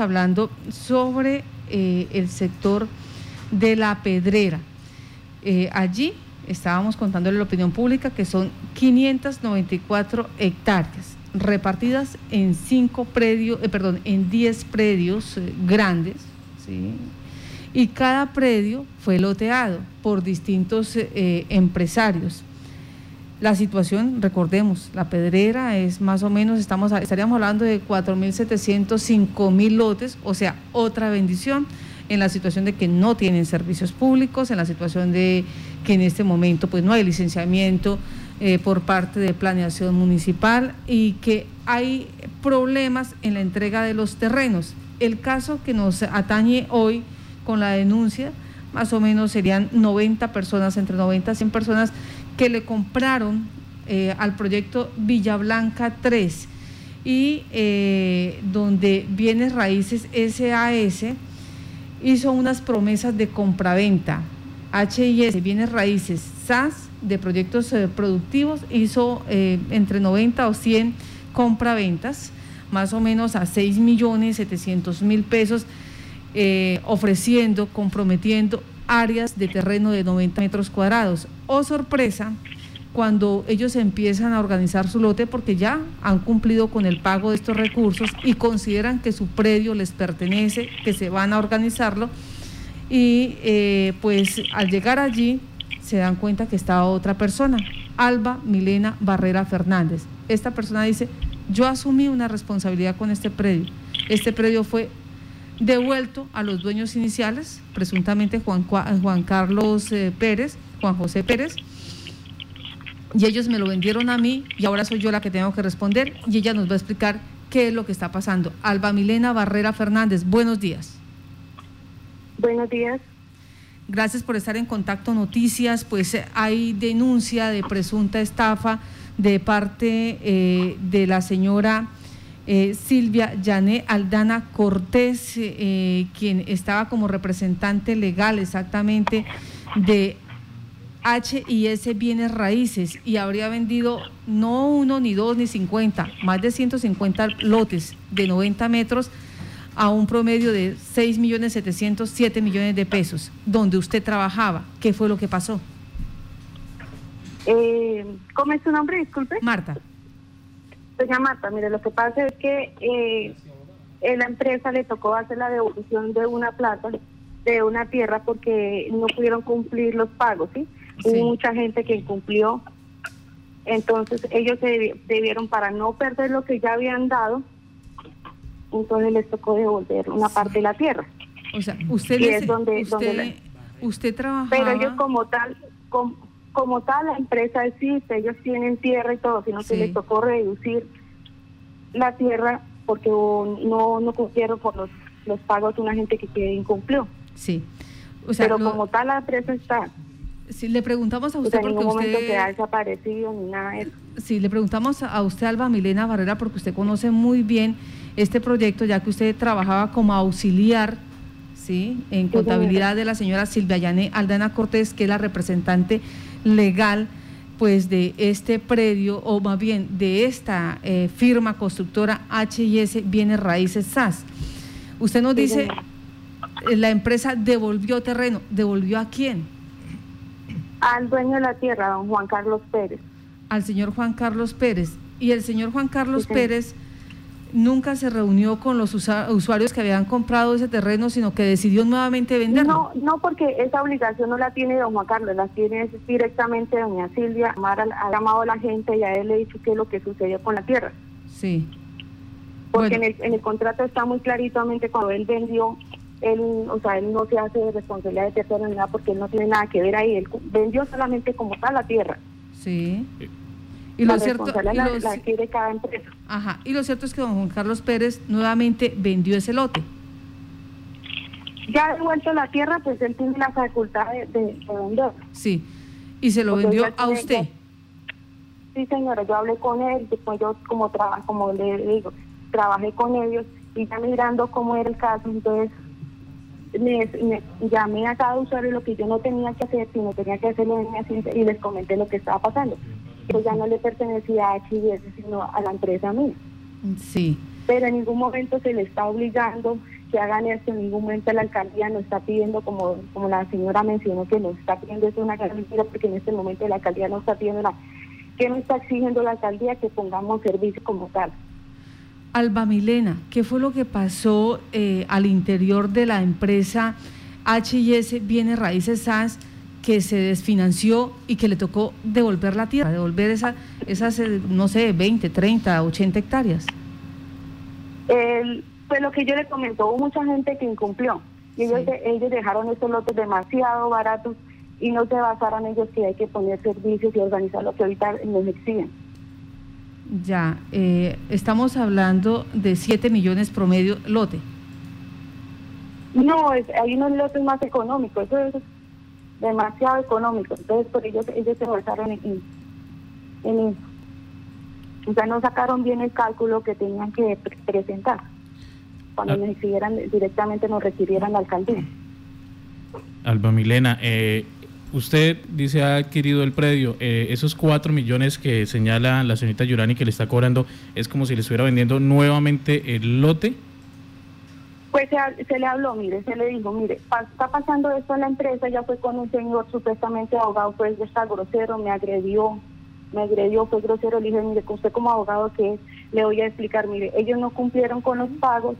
hablando sobre eh, el sector de la pedrera. Eh, allí estábamos contándole la opinión pública que son 594 hectáreas repartidas en cinco predios, perdón, en 10 predios grandes, y cada predio fue loteado por distintos eh, empresarios. La situación, recordemos, la pedrera es más o menos, estamos, estaríamos hablando de 4.700, 5.000 lotes, o sea, otra bendición en la situación de que no tienen servicios públicos, en la situación de que en este momento pues no hay licenciamiento eh, por parte de planeación municipal y que hay problemas en la entrega de los terrenos. El caso que nos atañe hoy con la denuncia, más o menos serían 90 personas, entre 90 y 100 personas que le compraron eh, al proyecto Villa Blanca 3 y eh, donde Bienes Raíces SAS hizo unas promesas de compraventa. HIS, Bienes Raíces, SAS, de proyectos eh, productivos, hizo entre 90 o 100 compraventas, más o menos a 6 millones 700 mil pesos ofreciendo, comprometiendo áreas de terreno de 90 metros cuadrados. Oh sorpresa, cuando ellos empiezan a organizar su lote porque ya han cumplido con el pago de estos recursos y consideran que su predio les pertenece, que se van a organizarlo y eh, pues al llegar allí se dan cuenta que estaba otra persona, Alba Milena Barrera Fernández. Esta persona dice, yo asumí una responsabilidad con este predio. Este predio fue devuelto a los dueños iniciales, presuntamente Juan, Juan Carlos eh, Pérez, Juan José Pérez, y ellos me lo vendieron a mí y ahora soy yo la que tengo que responder y ella nos va a explicar qué es lo que está pasando. Alba Milena Barrera Fernández, buenos días. Buenos días. Gracias por estar en contacto. Noticias, pues hay denuncia de presunta estafa de parte eh, de la señora eh, Silvia Yané Aldana Cortés, eh, quien estaba como representante legal exactamente de HIS Bienes Raíces y habría vendido no uno, ni dos, ni 50, más de 150 lotes de 90 metros a un promedio de 6 millones 707 millones de pesos, donde usted trabajaba. ¿Qué fue lo que pasó? Eh, ¿Cómo es su nombre? Disculpe. Marta. Doña Marta, mire, lo que pasa es que eh, la empresa le tocó hacer la devolución de una plata, de una tierra, porque no pudieron cumplir los pagos, ¿sí? Hubo mucha gente que incumplió. Entonces ellos se debieron, para no perder lo que ya habían dado, entonces les tocó devolver una parte de la tierra. O sea, usted, es donde, usted, usted trabajaba... Pero ellos como tal... Como, como tal la empresa existe, ellos tienen tierra y todo, sino que les tocó reducir la tierra porque no, no cumplieron por los, los pagos de una gente que, que incumplió. Sí. Pero como tal la empresa está. Sí, le preguntamos a usted porque usted... ha desaparecido ni nada de eso. Sí, le preguntamos a usted, Alba Milena Barrera, porque usted conoce muy bien este proyecto, ya que usted trabajaba como auxiliar ¿sí? en contabilidad de la señora Silvia Yane Aldana Cortés, que es la representante legal pues de este predio o más bien de esta eh, firma constructora HIS Bienes Raíces SAS. Usted nos dice, eh, la empresa devolvió terreno, ¿devolvió a quién? Al dueño de la tierra, don Juan Carlos Pérez. Al señor Juan Carlos Pérez. Y el señor Juan Carlos Pérez nunca se reunió con los usuarios que habían comprado ese terreno, sino que decidió nuevamente venderlo. No, no, porque esa obligación no la tiene don Juan Carlos, la tiene directamente doña Silvia. Amar ha llamado a la gente y a él le ha dicho qué es lo que sucedió con la tierra. Sí. Porque en, el, en el contrato está muy claritamente cuando él vendió, él, o sea, él no se hace responsabilidad de tercero ni nada porque él no tiene nada que ver ahí. Él vendió solamente como tal la tierra. Sí. Y lo cierto, y cada empresa. Ajá, y lo cierto es que don Juan Carlos Pérez nuevamente vendió ese lote. Ya devuelto la tierra, pues él tiene la facultad de, vender. Sí, y se lo vendió a usted. sí, señora, yo hablé con él, después yo como, trabajo como le digo, trabajé con ellos y ya mirando cómo era el caso, entonces me, me, llamé a cada usuario lo que yo no tenía que hacer, sino tenía que hacerlo en mi y les comenté lo que estaba pasando ya no le pertenecía a HIS, sino a la empresa mía. Sí. pero en ningún momento se le está obligando que hagan esto, en ningún momento la alcaldía nos está pidiendo, como, como la señora mencionó, que nos está pidiendo, es una gran mentira, porque en este momento la alcaldía no está pidiendo nada. ¿Qué nos está exigiendo la alcaldía? Que pongamos servicio como tal. Alba Milena, ¿qué fue lo que pasó eh, al interior de la empresa HIS Bienes Raíces SAS que se desfinanció y que le tocó devolver la tierra, devolver esa, esas, eh, no sé, 20, 30, 80 hectáreas? El, pues lo que yo le comentó, hubo mucha gente que incumplió. Y ellos, ellos dejaron estos lotes demasiado baratos y no se basaron ellos que hay que poner servicios y organizar lo que ahorita nos exigen. Ya, eh, estamos hablando de 7 millones promedio lote. No, hay unos lotes más económicos, eso es demasiado económico. Entonces, por ellos, ellos se basaron en, en eso. O sea, no sacaron bien el cálculo que tenían que presentar cuando ah. nos directamente nos requirieran la alcaldía. Alba Milena, eh, usted dice ha adquirido el predio, eh, esos cuatro millones que señala la señorita Yurani que le está cobrando, ¿es como si le estuviera vendiendo nuevamente el lote? Pues se, se, le habló, mire, se le dijo, mire, está pasando esto en la empresa, ya fue con un señor supuestamente abogado, pues está grosero, me agredió, me agredió, fue grosero, le dije, mire, usted como abogado que le voy a explicar, mire, ellos no cumplieron con los pagos,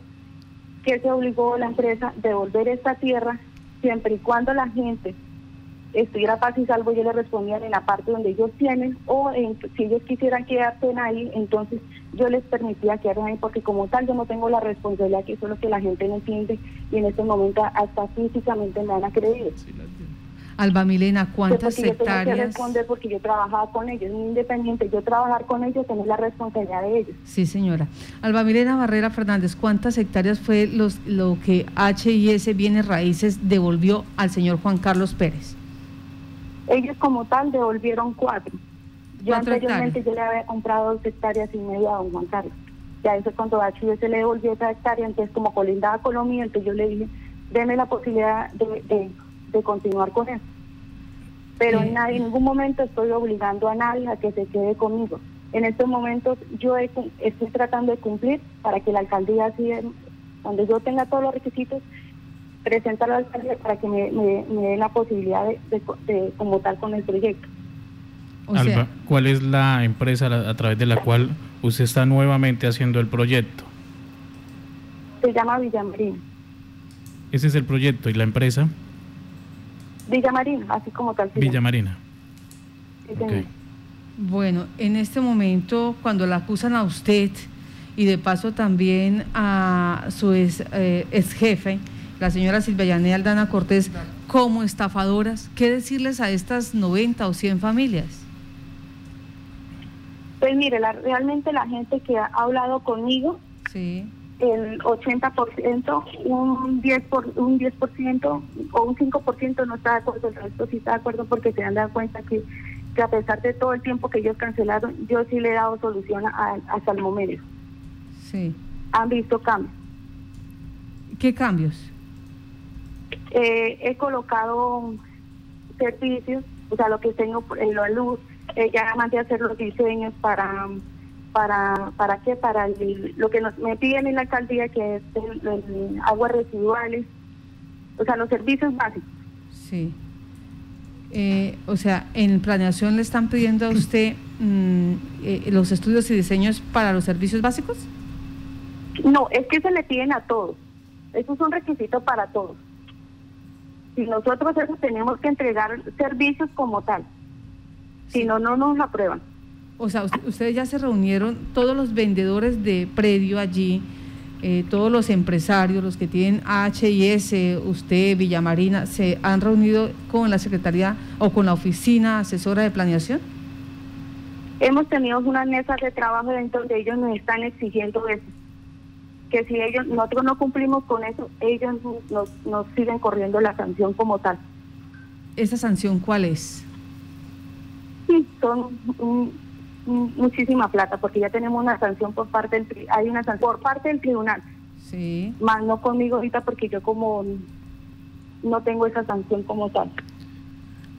que se obligó la empresa a devolver esta tierra siempre y cuando la gente estuviera paz y salvo, yo le respondía en la parte donde ellos tienen, o si ellos quisieran quedarse ahí, entonces yo les permitía quedarse ahí, porque como tal yo no tengo la responsabilidad, que eso es lo que la gente no entiende, y en este momento hasta físicamente me han a creer. Alba Milena, ¿cuántas porque hectáreas? Yo tengo que responder porque yo trabajaba con ellos, independiente, yo trabajar con ellos, tener la responsabilidad de ellos. Sí, señora. Alba Milena Barrera Fernández, ¿cuántas hectáreas fue los, lo que HIS Bienes Raíces devolvió al señor Juan Carlos Pérez? Ellos como tal devolvieron cuatro. Yo anteriormente yo le había comprado dos hectáreas y media a don Juan Carlos. Ya eso cuando HIS le devolvió esa hectárea, entonces como colindaba Colombia, entonces yo le dije, deme la posibilidad de de continuar con eso. Pero en, nadie, en ningún momento estoy obligando a nadie a que se quede conmigo. En estos momentos yo estoy tratando de cumplir para que la alcaldía, así, cuando yo tenga todos los requisitos, presentar a la alcaldía para que me, me, dé la posibilidad de, de, con el proyecto. Alba, ¿cuál es la empresa a través de la cual usted está nuevamente haciendo el proyecto? Se llama Villamarina. Ese es el proyecto y la empresa. Villa Marina, así como tal. Villa Marina. Bueno, en este momento, cuando la acusan a usted y de paso también a su ex, eh, jefe, la señora Silvia Yanea Aldana Cortés, como estafadoras, ¿qué decirles a estas 90 o 100 familias? Pues mire, la, realmente la gente que ha hablado conmigo, sí el 80%, un 10%, por, un 10 o un 5% no está de acuerdo, el resto sí está de acuerdo porque se han dado cuenta que, que a pesar de todo el tiempo que ellos cancelaron, yo sí le he dado solución a, hasta el momento. Sí. Han visto cambios. ¿Qué cambios? Eh, he colocado servicios, o sea, lo que tengo en la luz, eh, ya mandé a hacer los diseños para para para qué para lo que nos, me piden en la alcaldía que es el, aguas residuales o sea los servicios básicos. Sí. Eh, o sea en planeación le están pidiendo a usted mm, eh, los estudios y diseños para los servicios básicos. No es que se le piden a todos. Eso es un requisito para todos si nosotros eso tenemos que entregar servicios como tal si no no nos aprueban o sea, ustedes ya se reunieron, todos los vendedores de predio allí, eh, todos los empresarios, los que tienen HIS, usted, Villamarina, ¿se han reunido con la Secretaría o con la Oficina Asesora de Planeación? Hemos tenido unas mesas de trabajo dentro de ellos nos están exigiendo eso. Que si ellos nosotros no cumplimos con eso, ellos nos, nos siguen corriendo la sanción como tal. ¿Esa sanción cuál es? Sí, son muchísima plata porque ya tenemos una sanción por parte del hay una sanción por parte del tribunal. Sí. Más no conmigo ahorita porque yo como no tengo esa sanción como tal.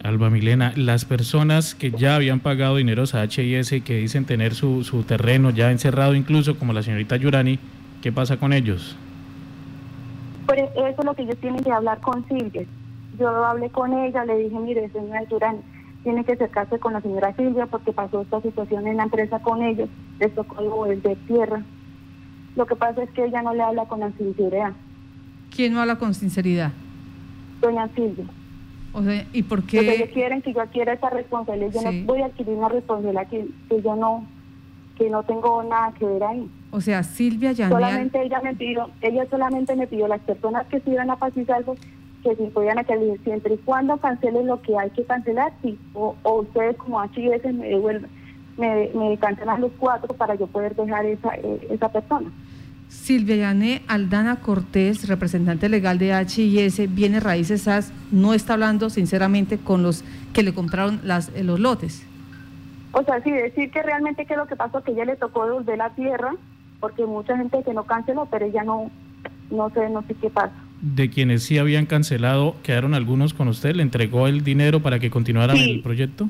Alba Milena, las personas que ya habían pagado dineros a HIS que dicen tener su, su terreno ya encerrado incluso como la señorita Yurani, ¿Qué pasa con ellos? Pues eso es lo que ellos tienen que hablar con Silvia. Yo hablé con ella, le dije, mire, señora Durán, tiene que acercarse con la señora Silvia porque pasó esta situación en la empresa con ellos, les tocó el de tierra. Lo que pasa es que ella no le habla con la sinceridad. ¿Quién no habla con sinceridad? Doña Silvia. O sea, ¿y por qué? Porque ellos quieren que yo adquiera esa responsabilidad. Yo no voy a adquirir una responsabilidad que, que yo no que no tengo nada que ver ahí. O sea, Silvia ya Solamente ella me pidió, ella solamente me pidió las personas que estuvieran a Paz algo que si podían hacer siempre y cuando cancelen lo que hay que cancelar, sí, o, ustedes como HIS me devuelven, me, me cancelan los cuatro para yo poder dejar esa, eh, esa persona. Silvia Yané Aldana Cortés, representante legal de HIS, Viene Raíces SAS, no está hablando sinceramente con los que le compraron las, eh, los lotes. O sea, sí, decir que realmente que lo que pasó que ella le tocó devolver la tierra, porque mucha gente que no canceló, pero ella no, no sé, no sé qué pasa. De quienes sí habían cancelado, ¿quedaron algunos con usted? ¿Le entregó el dinero para que continuaran el proyecto?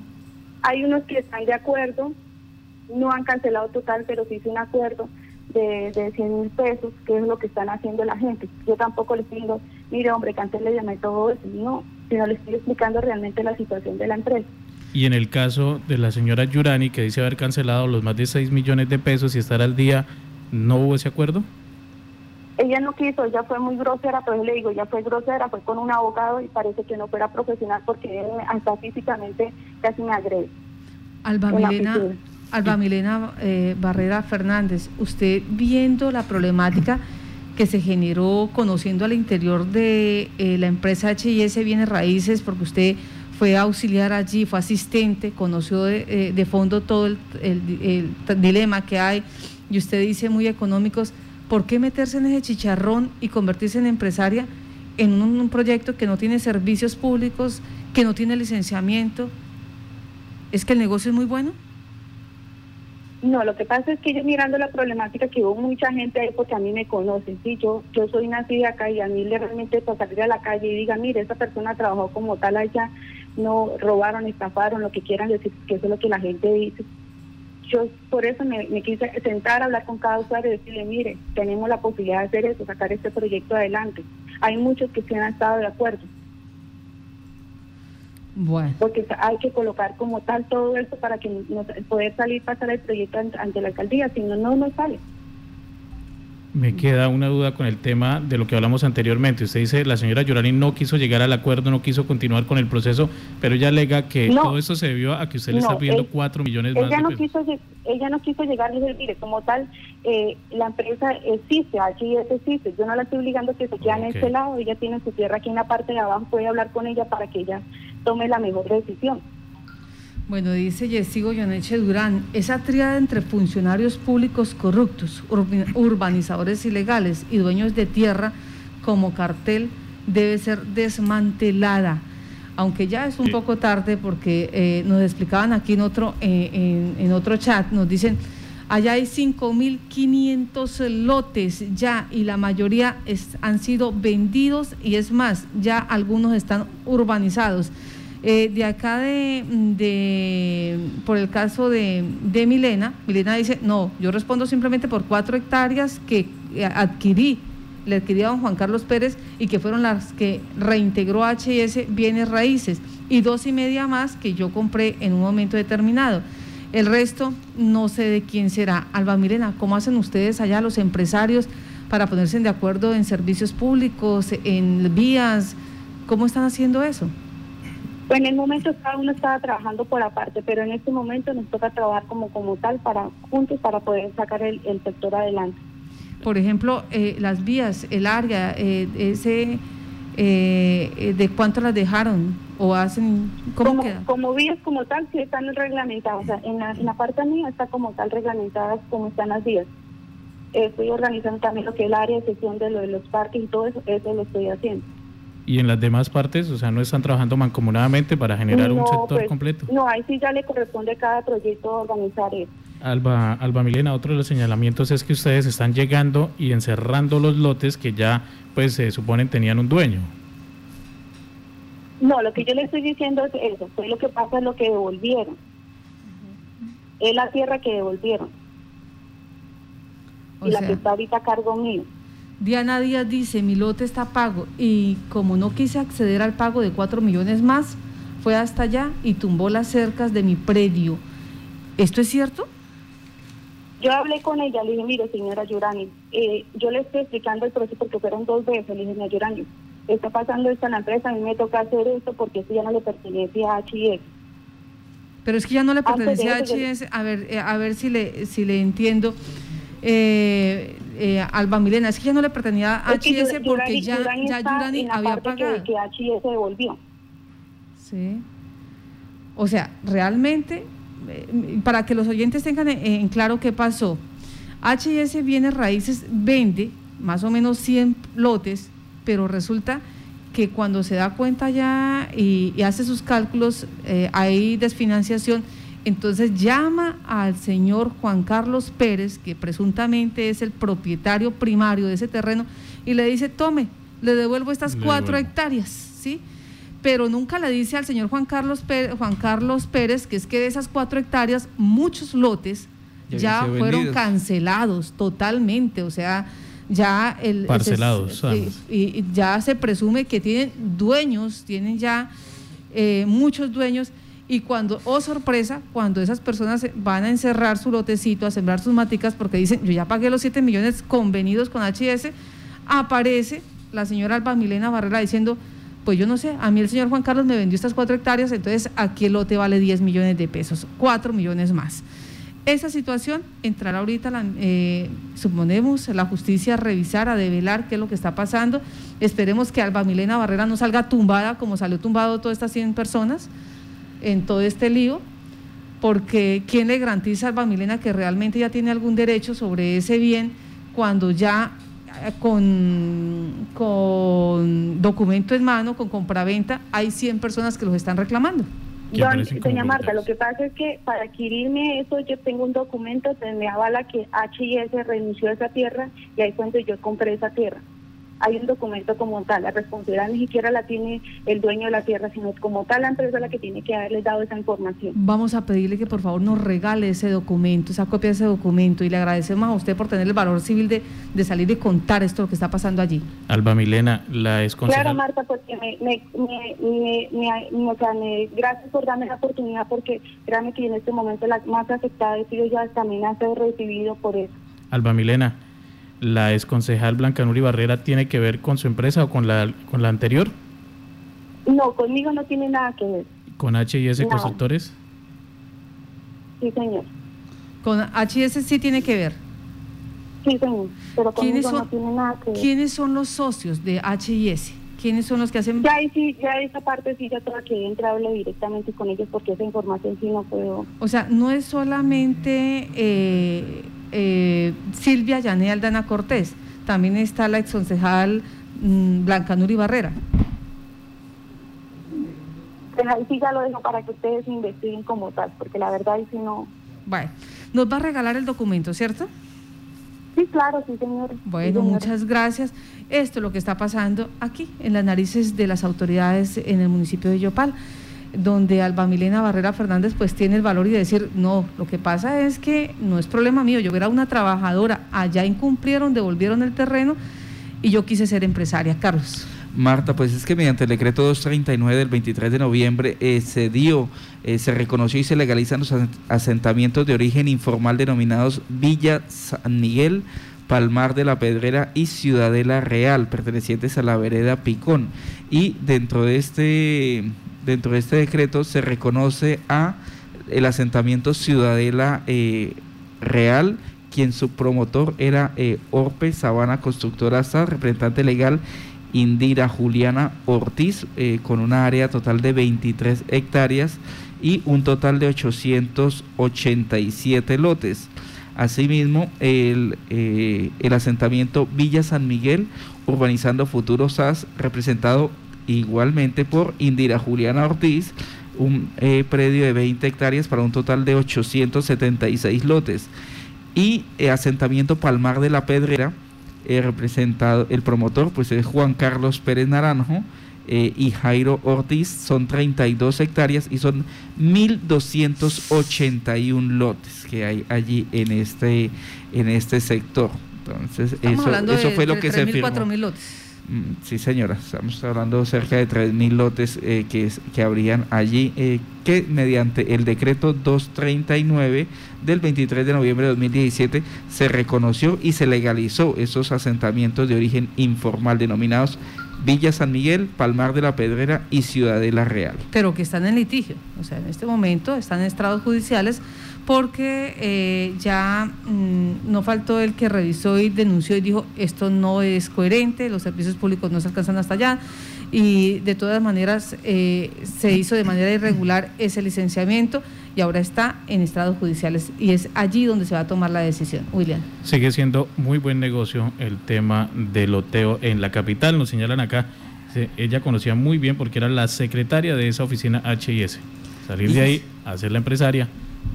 Hay unos que están de acuerdo, no han cancelado total, pero sí hice un acuerdo de, de 100 mil pesos, que es lo que están haciendo la gente. Yo tampoco les digo, mire hombre, cancele y todo eso, no, sino les estoy explicando realmente la situación de la empresa. Y en el caso de la señora Yurani, que dice haber cancelado los más de 6 millones de pesos y estar al día, ¿no hubo ese acuerdo? Ella no quiso, ella fue muy grosera, pero le digo, ella fue grosera, fue con un abogado y parece que no fuera profesional porque hasta físicamente casi me agrede. Alba Milena, Alba Milena eh, Barrera Fernández, usted viendo la problemática que se generó conociendo al interior de eh, la empresa HIS Bienes Raíces, porque usted fue auxiliar allí, fue asistente, conoció de, eh, fondo todo el, dilema que hay y usted dice muy económicos, ¿por qué meterse en ese chicharrón y convertirse en empresaria en un, proyecto que no tiene servicios públicos, que no tiene licenciamiento? ¿Es que el negocio es muy bueno? No, lo que pasa es que yo mirando la problemática que hubo mucha gente ahí porque a mí me conocen, sí, yo yo soy nacida acá y a mí realmente para salir a la calle y diga, mire, esa persona trabajó como tal allá, no robaron, estafaron, lo que quieran decir, que eso es lo que la gente dice. Yo por eso me, quise sentar, a hablar con cada usuario y decirle, mire, tenemos la posibilidad de hacer eso, sacar este proyecto adelante. Hay muchos que sí han estado de acuerdo. Bueno. Porque hay que colocar como tal todo esto para que poder salir, pasar el proyecto ante la alcaldía, si no, no nos sale. Me queda una duda con el tema de lo que hablamos anteriormente. Usted dice, la señora Yorani no quiso llegar al acuerdo, no quiso continuar con el proceso, pero ella alega que todo eso se debió a que usted le está pidiendo cuatro millones ella más. No quiso, ella no quiso llegar, mire, como tal, eh, la empresa existe, allí existe. Yo no la estoy obligando a que se quede en este lado, ella tiene su tierra aquí en la parte de abajo, puede hablar con ella para que ella tome la mejor decisión. Bueno, dice Yesigo Yoneche Durán, esa triada entre funcionarios públicos corruptos, urbanizadores ilegales y dueños de tierra como cartel debe ser desmantelada. Aunque ya es un poco tarde porque eh, nos explicaban aquí en otro, eh, en, otro chat, nos dicen, allá hay 5.500 lotes ya y la mayoría han sido vendidos y es más, ya algunos están urbanizados. Eh, de acá de, por el caso de, de Milena, Milena dice, no, yo respondo simplemente por cuatro hectáreas que eh, adquirí, le adquirí a don Juan Carlos Pérez y que fueron las que reintegró HS Bienes Raíces y dos y media más que yo compré en un momento determinado. El resto no sé de quién será. Alba Milena, ¿cómo hacen ustedes allá los empresarios para ponerse de acuerdo en servicios públicos, en vías? ¿Cómo están haciendo eso? En el momento cada uno estaba trabajando por aparte, pero en este momento nos toca trabajar como, como tal para juntos para poder sacar el, sector adelante. Por ejemplo, eh, las vías, el área, eh, ese, eh, ¿de cuánto las dejaron o hacen? ¿Cómo como, queda? Como vías como tal, sí están reglamentadas. O sea, en la, en la parte mía está como tal reglamentadas como están las vías. estoy organizando también lo que es el área de sesión de, lo de los parques y todo eso, eso lo estoy haciendo y en las demás partes, o sea, no están trabajando mancomunadamente para generar un sector pues, completo. No, ahí sí ya le corresponde a cada proyecto organizar eso. Alba, Alba Milena, otro de los señalamientos es que ustedes están llegando y encerrando los lotes que ya, pues, se suponen tenían un dueño. No, lo que yo le estoy diciendo es eso, fue lo que pasa es lo que devolvieron. Es la tierra que devolvieron. y la que está ahorita a cargo mío. Diana Díaz dice, mi lote está pago y como no quise acceder al pago de 4 millones más, fue hasta allá y tumbó las cercas de mi predio. ¿Esto es cierto? Yo hablé con ella, le dije, mire, señora Yurani, eh, yo le estoy explicando el proceso porque fueron dos veces, le dije, señora Yurani, está pasando esto en la empresa, a mí me toca hacer esto porque esto ya no le pertenece a HIS. Pero es que ya no le pertenece a HIS, a ver, eh, a ver si le, si le entiendo. Eh, eh, Alba Milena, es que ya no le pertenecía a HIS porque ya, ya Yurani había pagado. Que, que HIS devolvió. Sí. O sea, realmente, eh, para que los oyentes tengan en claro qué pasó, HIS Bienes Raíces vende más o menos 100 lotes, pero resulta que cuando se da cuenta ya y, hace sus cálculos, eh, hay desfinanciación, entonces llama al señor Juan Carlos Pérez, que presuntamente es el propietario primario de ese terreno, y le dice, tome, le devuelvo estas cuatro hectáreas, ¿sí? Pero nunca le dice al señor Juan Carlos, Pérez, Juan Carlos Pérez que es que de esas cuatro hectáreas, muchos lotes ya, fueron cancelados totalmente, o sea, ya el parcelados y, ya se presume que tienen dueños tienen ya eh, muchos dueños y cuando oh sorpresa cuando esas personas van a encerrar su lotecito a sembrar sus maticas porque dicen yo ya pagué los 7 millones convenidos con HS aparece la señora Alba Milena Barrera diciendo pues yo no sé, a mí el señor Juan Carlos me vendió estas cuatro hectáreas, entonces aquí el lote vale 10 millones de pesos, 4 millones más. Esa situación entrará ahorita, la, eh, suponemos, la justicia a revisar, a develar qué es lo que está pasando. Esperemos que Alba Milena Barrera no salga tumbada como salió tumbado todas estas 100 personas en todo este lío, porque ¿quién le garantiza a Alba Milena que realmente ya tiene algún derecho sobre ese bien cuando ya eh, con, con documento en mano, con compraventa, hay 100 personas que los están reclamando? doña Marta, lo que pasa es que para adquirirme eso yo tengo un documento que me avala que HIS renunció a esa tierra y ahí cuando yo compré esa tierra hay un documento como tal. La responsabilidad ni siquiera la tiene el dueño de la tierra, sino como tal la empresa la que tiene que haberles dado esa información. Vamos a pedirle que por favor nos regale ese documento, esa copia de ese documento y le agradecemos a usted por tener el valor civil de, de salir y contar esto lo que está pasando allí. Alba Milena, la es Claro, Marta, porque me, me, me, me, o sea, gracias por darme la oportunidad porque créame que en este momento la más afectada he sido yo, también ha sido recibido por eso. Alba Milena la exconcejal Blanca Nuri Barrera tiene que ver con su empresa o con la, con la anterior? No, conmigo no tiene nada que ver. ¿Con HIS Constructores? Sí, señor. ¿Con HIS sí tiene que ver? Sí, señor, pero conmigo son, no tiene nada que ver. ¿Quiénes son los socios de HIS? ¿Quiénes son los que hacen...? Ya, sí, ya esa parte sí, ya toda que entra hable directamente con ellos porque esa información sí no puedo... O sea, no es solamente... Eh, eh, Silvia Yané Aldana Cortés, también está la exconcejal mm, Blanca Nuri Barrera. Pues ahí sí ya lo dejo para que ustedes investiguen como tal, porque la verdad ahí sí no... Bueno, nos va a regalar el documento, ¿cierto? Sí, claro, sí, señor. Bueno, muchas gracias. Esto es lo que está pasando aquí, en las narices de las autoridades en el municipio de Yopal donde Alba Milena Barrera Fernández pues tiene el valor y de decir, no, lo que pasa es que no es problema mío, yo era una trabajadora, allá incumplieron, devolvieron el terreno y yo quise ser empresaria. Carlos. Marta, pues es que mediante el decreto 239 del 23 de noviembre eh, se dio, eh, se reconoció y se legalizan los asentamientos de origen informal denominados Villa San Miguel, Palmar de la Pedrera y Ciudadela Real, pertenecientes a la vereda Picón. Y dentro de este dentro de este decreto se reconoce a el asentamiento Ciudadela eh, Real, quien su promotor era eh, Orpe Sabana Constructora SA, representante legal Indira Juliana Ortiz, eh, con una área total de 23 hectáreas y un total de 887 lotes. Asimismo, el, el asentamiento Villa San Miguel, urbanizando Futuro SAS, representado igualmente por Indira Juliana Ortiz, un eh, predio de 20 hectáreas para un total de 876 lotes. Y eh, asentamiento Palmar de la Pedrera, eh, representado, el promotor pues es Juan Carlos Pérez Naranjo y Jairo Ortiz, son 32 hectáreas y son 1.281 lotes que hay allí en este, en este sector. Entonces, eso, eso fue lo que se firmó. 4.000 lotes. Mm, sí, señora, estamos hablando cerca de 3.000 lotes eh, que, que habrían allí, eh, que mediante el decreto 239 del 23 de noviembre de 2017 se reconoció y se legalizó esos asentamientos de origen informal denominados Villa San Miguel, Palmar de la Pedrera y Ciudadela Real. Pero que están en litigio, o sea, en este momento están en estrados judiciales porque eh, ya mm, no faltó el que revisó y denunció y dijo esto no es coherente, los servicios públicos no se alcanzan hasta allá y de todas maneras eh, se hizo de manera irregular ese licenciamiento y ahora está en estados judiciales y es allí donde se va a tomar la decisión. William. Sigue siendo muy buen negocio el tema del loteo en la capital, nos señalan acá, ella conocía muy bien porque era la secretaria de esa oficina HIS. Salir de ahí a ser la empresaria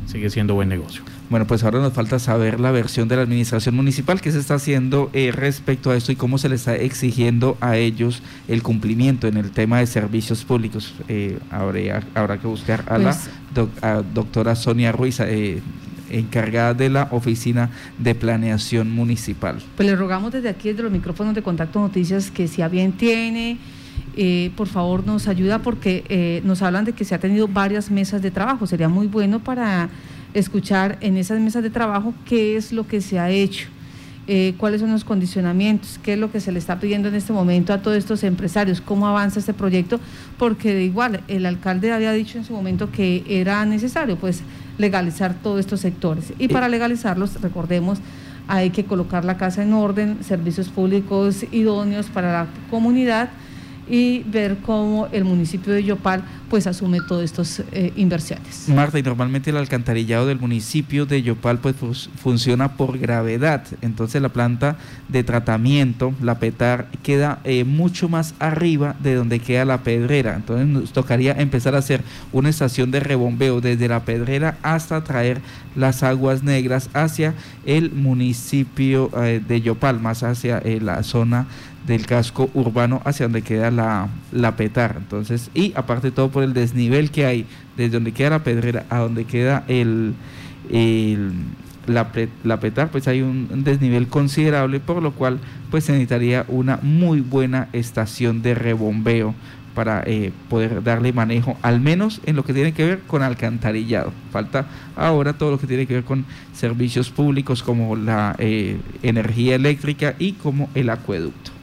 sigue siendo buen negocio. Bueno, pues ahora nos falta saber la versión de la administración municipal que se está haciendo eh, respecto a esto y cómo se le está exigiendo a ellos el cumplimiento en el tema de servicios públicos. Eh, habría, habrá que buscar a la pues doctora Sonia Ruiz. Eh, encargada de la Oficina de Planeación Municipal. Pues le rogamos desde aquí, desde los micrófonos de Contacto Noticias, que si a bien tiene, eh, por favor nos ayuda porque eh, nos hablan de que se ha tenido varias mesas de trabajo. Sería muy bueno para escuchar en esas mesas de trabajo qué es lo que se ha hecho, eh, cuáles son los condicionamientos, qué es lo que se le está pidiendo en este momento a todos estos empresarios, cómo avanza este proyecto, porque de igual el alcalde había dicho en su momento que era necesario pues legalizar todos estos sectores. Y para legalizarlos, recordemos, hay que colocar la casa en orden, servicios públicos idóneos para la comunidad y ver cómo el municipio de Yopal pues asume todas estas eh, inversiones. Marta, y normalmente el alcantarillado del municipio de Yopal pues funciona por gravedad, entonces la planta de tratamiento, la PETAR, queda eh, mucho más arriba de donde queda la pedrera, entonces nos tocaría empezar a hacer una estación de rebombeo desde la pedrera hasta traer las aguas negras hacia el municipio eh, de Yopal, más hacia la zona del casco urbano hacia donde queda la, la petar. Entonces, y aparte todo por el desnivel que hay desde donde queda la pedrera a donde queda el, la, la, petar, pues hay un, desnivel considerable, por lo cual pues se necesitaría una muy buena estación de rebombeo para eh, poder darle manejo, al menos en lo que tiene que ver con alcantarillado. Falta ahora todo lo que tiene que ver con servicios públicos como la eh, energía eléctrica y como el acueducto.